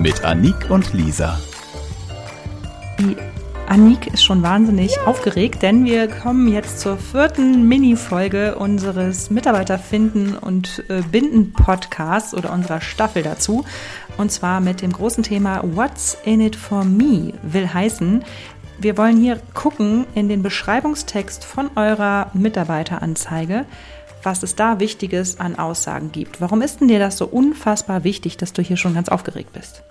Mit Anik und Lisa. Die Anik ist schon wahnsinnig ja. aufgeregt, denn wir kommen jetzt zur vierten Mini-Folge unseres Mitarbeiterfinden und äh, Binden Podcasts oder unserer Staffel dazu. Und zwar mit dem großen Thema What's in it for me will heißen, wir wollen hier gucken in den Beschreibungstext von eurer Mitarbeiteranzeige, was es da Wichtiges an Aussagen gibt. Warum ist denn dir das so unfassbar wichtig, dass du hier schon ganz aufgeregt bist?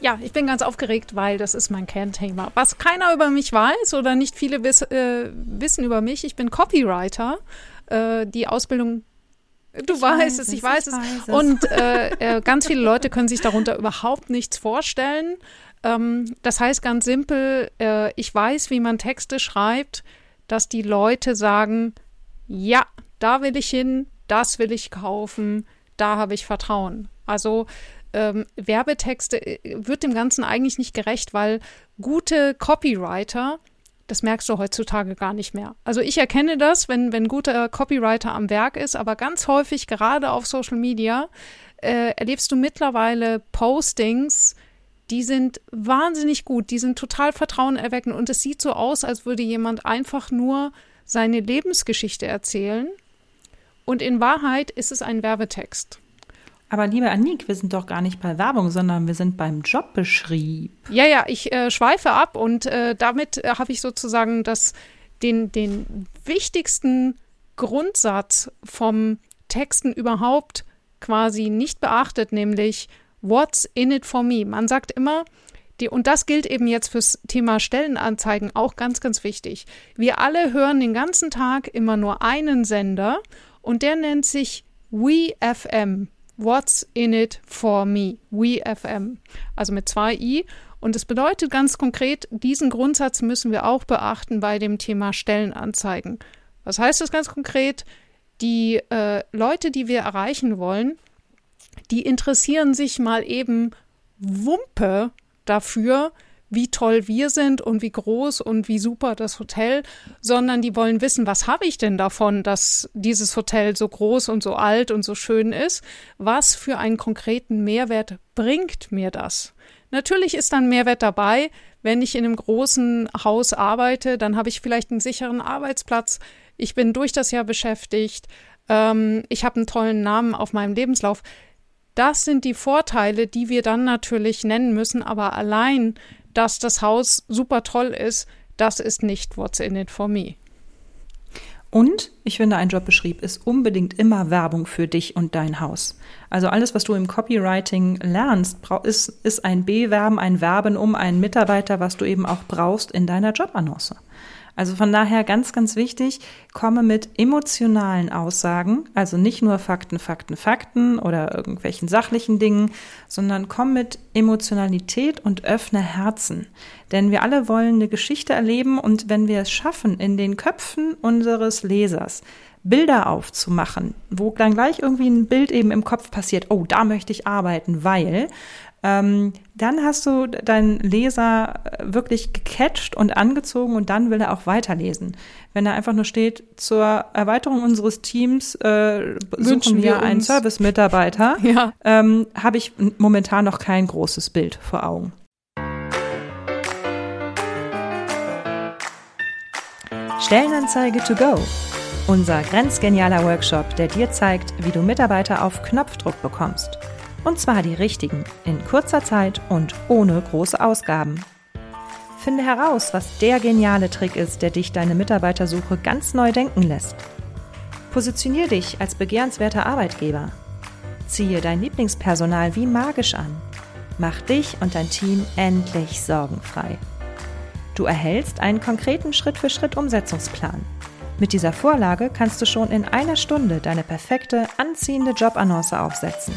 Ja, ich bin ganz aufgeregt, weil das ist mein Kernthema. Was keiner über mich weiß oder nicht viele wiss, äh, wissen über mich, ich bin Copywriter. Äh, die Ausbildung Du ich weißt es, ich weiß, ich weiß es. Und äh, äh, ganz viele Leute können sich darunter überhaupt nichts vorstellen. Ähm, das heißt ganz simpel, äh, ich weiß, wie man Texte schreibt, dass die Leute sagen, ja, da will ich hin, das will ich kaufen, da habe ich Vertrauen. Also ähm, Werbetexte äh, wird dem Ganzen eigentlich nicht gerecht, weil gute Copywriter, das merkst du heutzutage gar nicht mehr. Also ich erkenne das, wenn, wenn guter Copywriter am Werk ist, aber ganz häufig, gerade auf Social Media, äh, erlebst du mittlerweile Postings, die sind wahnsinnig gut, die sind total vertrauenerweckend und es sieht so aus, als würde jemand einfach nur seine Lebensgeschichte erzählen und in Wahrheit ist es ein Werbetext. Aber liebe Anik, wir sind doch gar nicht bei Werbung, sondern wir sind beim Jobbeschrieb. Ja, ja, ich äh, schweife ab und äh, damit äh, habe ich sozusagen das, den, den wichtigsten Grundsatz vom Texten überhaupt quasi nicht beachtet, nämlich What's in it for me? Man sagt immer, die, und das gilt eben jetzt fürs Thema Stellenanzeigen auch ganz, ganz wichtig. Wir alle hören den ganzen Tag immer nur einen Sender und der nennt sich WeFM. What's in it for me? WeFM. Also mit zwei I. Und es bedeutet ganz konkret, diesen Grundsatz müssen wir auch beachten bei dem Thema Stellenanzeigen. Was heißt das ganz konkret? Die äh, Leute, die wir erreichen wollen, die interessieren sich mal eben Wumpe dafür, wie toll wir sind und wie groß und wie super das Hotel, sondern die wollen wissen, was habe ich denn davon, dass dieses Hotel so groß und so alt und so schön ist? Was für einen konkreten Mehrwert bringt mir das? Natürlich ist dann Mehrwert dabei, wenn ich in einem großen Haus arbeite, dann habe ich vielleicht einen sicheren Arbeitsplatz. Ich bin durch das Jahr beschäftigt. Ähm, ich habe einen tollen Namen auf meinem Lebenslauf. Das sind die Vorteile, die wir dann natürlich nennen müssen, aber allein, dass das Haus super toll ist, das ist nicht What's in it for me. Und ich finde, ein Jobbeschrieb ist unbedingt immer Werbung für dich und dein Haus. Also alles, was du im Copywriting lernst, ist, ist ein Bewerben, ein Werben um einen Mitarbeiter, was du eben auch brauchst in deiner Jobannonce. Also von daher ganz, ganz wichtig, komme mit emotionalen Aussagen, also nicht nur Fakten, Fakten, Fakten oder irgendwelchen sachlichen Dingen, sondern komm mit Emotionalität und öffne Herzen. Denn wir alle wollen eine Geschichte erleben und wenn wir es schaffen, in den Köpfen unseres Lesers Bilder aufzumachen, wo dann gleich irgendwie ein Bild eben im Kopf passiert, oh, da möchte ich arbeiten, weil ähm, dann hast du deinen Leser wirklich gecatcht und angezogen und dann will er auch weiterlesen. Wenn er einfach nur steht, zur Erweiterung unseres Teams äh, suchen wir, wir einen Service-Mitarbeiter, ja. ähm, habe ich momentan noch kein großes Bild vor Augen. Stellenanzeige to go. Unser grenzgenialer Workshop, der dir zeigt, wie du Mitarbeiter auf Knopfdruck bekommst. Und zwar die richtigen, in kurzer Zeit und ohne große Ausgaben. Finde heraus, was der geniale Trick ist, der dich deine Mitarbeitersuche ganz neu denken lässt. Positionier dich als begehrenswerter Arbeitgeber. Ziehe dein Lieblingspersonal wie magisch an. Mach dich und dein Team endlich sorgenfrei. Du erhältst einen konkreten Schritt-für-Schritt-Umsetzungsplan. Mit dieser Vorlage kannst du schon in einer Stunde deine perfekte, anziehende Jobannonce aufsetzen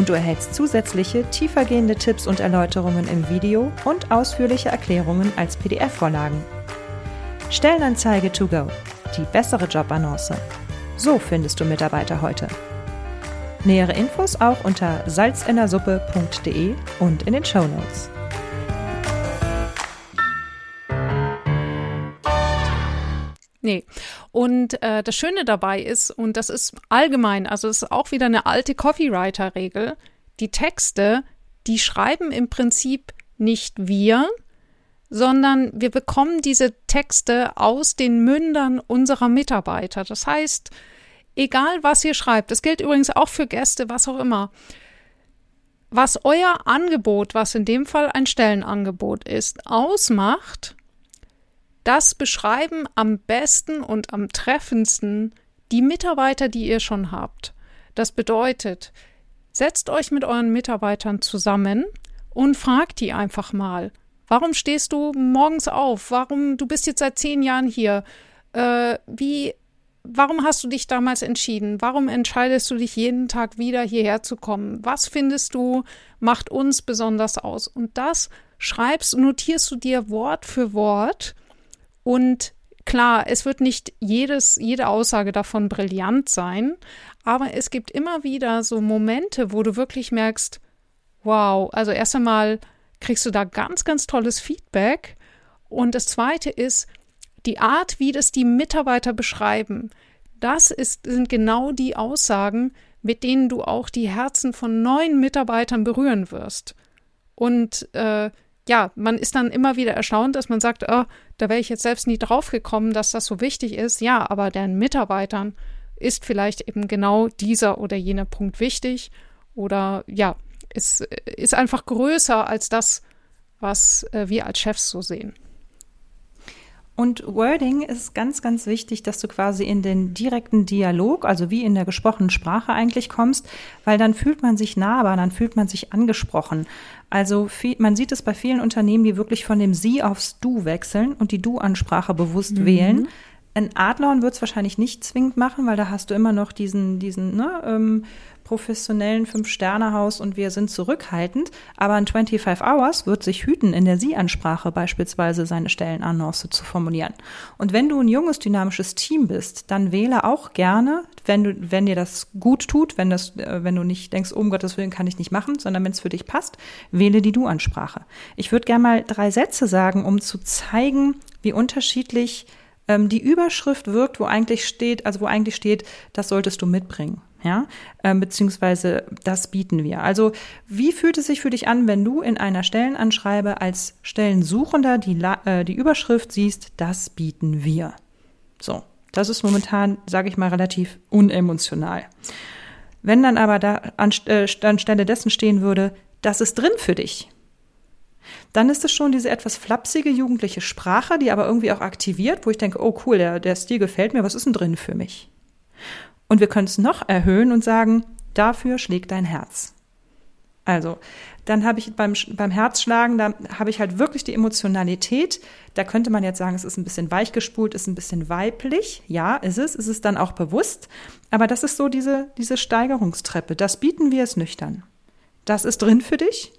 und du erhältst zusätzliche tiefergehende Tipps und Erläuterungen im Video und ausführliche Erklärungen als PDF-Vorlagen. Stellenanzeige to go. Die bessere Jobannonce. So findest du Mitarbeiter heute. Nähere Infos auch unter salzinnersuppe.de und in den Show Notes. Nee. Und äh, das Schöne dabei ist, und das ist allgemein, also es ist auch wieder eine alte Copywriter-Regel, die Texte, die schreiben im Prinzip nicht wir, sondern wir bekommen diese Texte aus den Mündern unserer Mitarbeiter. Das heißt, egal was ihr schreibt, das gilt übrigens auch für Gäste, was auch immer, was euer Angebot, was in dem Fall ein Stellenangebot ist, ausmacht, das beschreiben am besten und am treffendsten die Mitarbeiter, die ihr schon habt. Das bedeutet, setzt euch mit euren Mitarbeitern zusammen und fragt die einfach mal, warum stehst du morgens auf? Warum, du bist jetzt seit zehn Jahren hier. Äh, wie, warum hast du dich damals entschieden? Warum entscheidest du dich jeden Tag wieder hierher zu kommen? Was findest du macht uns besonders aus? Und das schreibst, notierst du dir Wort für Wort und klar, es wird nicht jedes, jede Aussage davon brillant sein, aber es gibt immer wieder so Momente, wo du wirklich merkst, wow, also erst einmal kriegst du da ganz, ganz tolles Feedback. Und das zweite ist, die Art, wie das die Mitarbeiter beschreiben, das ist, sind genau die Aussagen, mit denen du auch die Herzen von neuen Mitarbeitern berühren wirst. Und äh, ja, man ist dann immer wieder erstaunt, dass man sagt, oh, da wäre ich jetzt selbst nie drauf gekommen, dass das so wichtig ist. Ja, aber den Mitarbeitern ist vielleicht eben genau dieser oder jener Punkt wichtig oder ja, ist, ist einfach größer als das, was äh, wir als Chefs so sehen. Und Wording ist ganz, ganz wichtig, dass du quasi in den direkten Dialog, also wie in der gesprochenen Sprache eigentlich kommst, weil dann fühlt man sich nahbar, dann fühlt man sich angesprochen. Also viel, man sieht es bei vielen Unternehmen, die wirklich von dem Sie aufs Du wechseln und die Du-Ansprache bewusst mhm. wählen. Ein Adlon wird es wahrscheinlich nicht zwingend machen, weil da hast du immer noch diesen, diesen ne, ähm, professionellen Fünf-Sterne-Haus und wir sind zurückhaltend. Aber ein 25 Hours wird sich hüten, in der Sie-Ansprache beispielsweise seine Stellenannonce zu formulieren. Und wenn du ein junges, dynamisches Team bist, dann wähle auch gerne, wenn du, wenn dir das gut tut, wenn das, äh, wenn du nicht denkst, um Gottes Willen kann ich nicht machen, sondern wenn es für dich passt, wähle die Du-Ansprache. Ich würde gerne mal drei Sätze sagen, um zu zeigen, wie unterschiedlich ähm, die Überschrift wirkt, wo eigentlich steht, also wo eigentlich steht, das solltest du mitbringen ja, äh, beziehungsweise das bieten wir. Also wie fühlt es sich für dich an, wenn du in einer Stellenanschreibe als Stellensuchender die, äh, die Überschrift siehst, das bieten wir. So, das ist momentan, sage ich mal, relativ unemotional. Wenn dann aber da an, äh, anstelle dessen stehen würde, das ist drin für dich, dann ist es schon diese etwas flapsige jugendliche Sprache, die aber irgendwie auch aktiviert, wo ich denke, oh cool, der, der Stil gefällt mir, was ist denn drin für mich? Und wir können es noch erhöhen und sagen, dafür schlägt dein Herz. Also, dann habe ich beim, beim Herzschlagen, da habe ich halt wirklich die Emotionalität. Da könnte man jetzt sagen, es ist ein bisschen weichgespult, ist ein bisschen weiblich. Ja, ist es, ist es dann auch bewusst. Aber das ist so diese, diese Steigerungstreppe. Das bieten wir es nüchtern. Das ist drin für dich,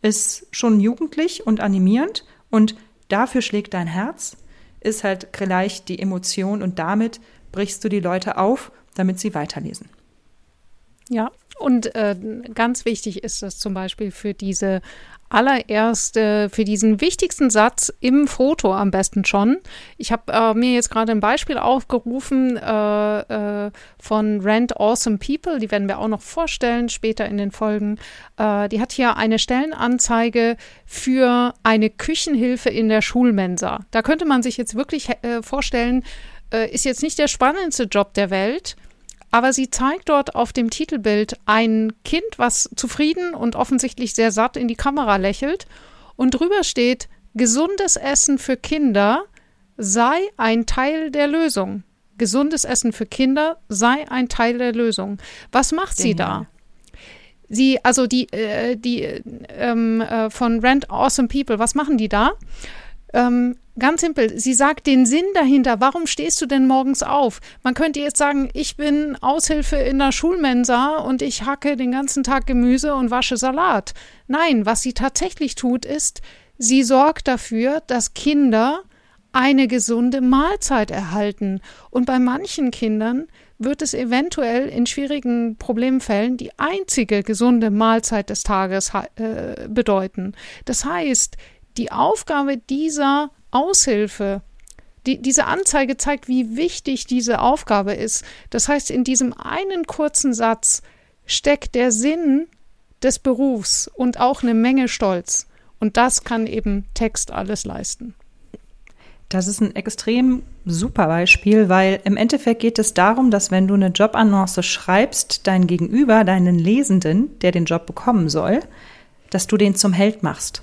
ist schon jugendlich und animierend und dafür schlägt dein Herz, ist halt gleich die Emotion und damit brichst du die Leute auf damit sie weiterlesen. Ja, und äh, ganz wichtig ist das zum Beispiel für diese allererste, für diesen wichtigsten Satz im Foto am besten schon. Ich habe äh, mir jetzt gerade ein Beispiel aufgerufen äh, äh, von Rent Awesome People, die werden wir auch noch vorstellen später in den Folgen. Äh, die hat hier eine Stellenanzeige für eine Küchenhilfe in der Schulmensa. Da könnte man sich jetzt wirklich äh, vorstellen, ist jetzt nicht der spannendste Job der Welt aber sie zeigt dort auf dem Titelbild ein Kind, was zufrieden und offensichtlich sehr satt in die Kamera lächelt und drüber steht, gesundes Essen für Kinder sei ein Teil der Lösung. Gesundes Essen für Kinder sei ein Teil der Lösung. Was macht sie da? Sie, also die, äh, die ähm, äh, von Rent Awesome People, was machen die da? Ähm, ganz simpel, sie sagt den Sinn dahinter. Warum stehst du denn morgens auf? Man könnte jetzt sagen, ich bin Aushilfe in der Schulmensa und ich hacke den ganzen Tag Gemüse und wasche Salat. Nein, was sie tatsächlich tut, ist, sie sorgt dafür, dass Kinder eine gesunde Mahlzeit erhalten. Und bei manchen Kindern wird es eventuell in schwierigen Problemfällen die einzige gesunde Mahlzeit des Tages äh, bedeuten. Das heißt, die Aufgabe dieser Aushilfe, die, diese Anzeige zeigt, wie wichtig diese Aufgabe ist. Das heißt, in diesem einen kurzen Satz steckt der Sinn des Berufs und auch eine Menge Stolz. Und das kann eben Text alles leisten. Das ist ein extrem super Beispiel, weil im Endeffekt geht es darum, dass wenn du eine Jobannonce schreibst, dein Gegenüber, deinen Lesenden, der den Job bekommen soll, dass du den zum Held machst.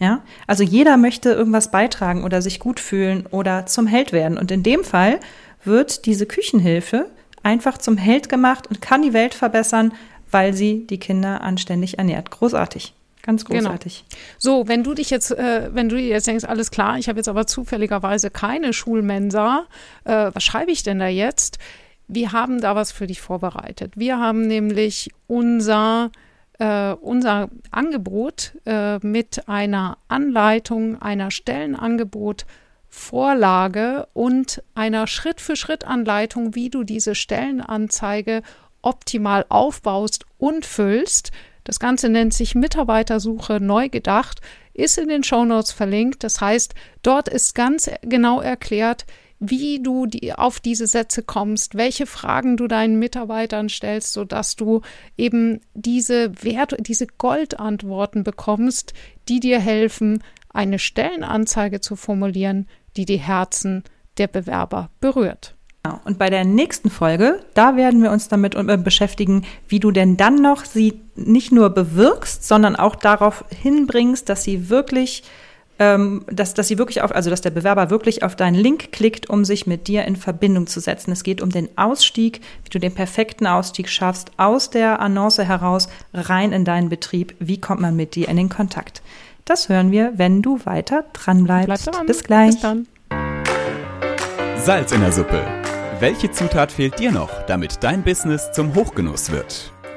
Ja, also jeder möchte irgendwas beitragen oder sich gut fühlen oder zum Held werden. Und in dem Fall wird diese Küchenhilfe einfach zum Held gemacht und kann die Welt verbessern, weil sie die Kinder anständig ernährt. Großartig. Ganz genau. großartig. Genau. So, wenn du dich jetzt, äh, wenn du dir jetzt denkst, alles klar, ich habe jetzt aber zufälligerweise keine Schulmensa, äh, was schreibe ich denn da jetzt? Wir haben da was für dich vorbereitet. Wir haben nämlich unser äh, unser Angebot äh, mit einer Anleitung, einer Stellenangebot Vorlage und einer Schritt-für-Schritt-Anleitung, wie du diese Stellenanzeige optimal aufbaust und füllst. Das Ganze nennt sich Mitarbeitersuche neu gedacht, ist in den Shownotes verlinkt. Das heißt, dort ist ganz genau erklärt, wie du die, auf diese Sätze kommst, welche Fragen du deinen Mitarbeitern stellst, sodass du eben diese Wert, diese Goldantworten bekommst, die dir helfen, eine Stellenanzeige zu formulieren, die die Herzen der Bewerber berührt. Genau. Und bei der nächsten Folge, da werden wir uns damit äh, beschäftigen, wie du denn dann noch sie nicht nur bewirkst, sondern auch darauf hinbringst, dass sie wirklich, ähm, dass, dass sie wirklich auf, also dass der Bewerber wirklich auf deinen Link klickt, um sich mit dir in Verbindung zu setzen. Es geht um den Ausstieg, wie du den perfekten Ausstieg schaffst, aus der Annonce heraus, rein in deinen Betrieb. Wie kommt man mit dir in den Kontakt? Das hören wir, wenn du weiter dran bleibst. Bleib dran. Bis gleich. Bis dann. Salz in der Suppe welche Zutat fehlt dir noch, damit dein Business zum Hochgenuss wird?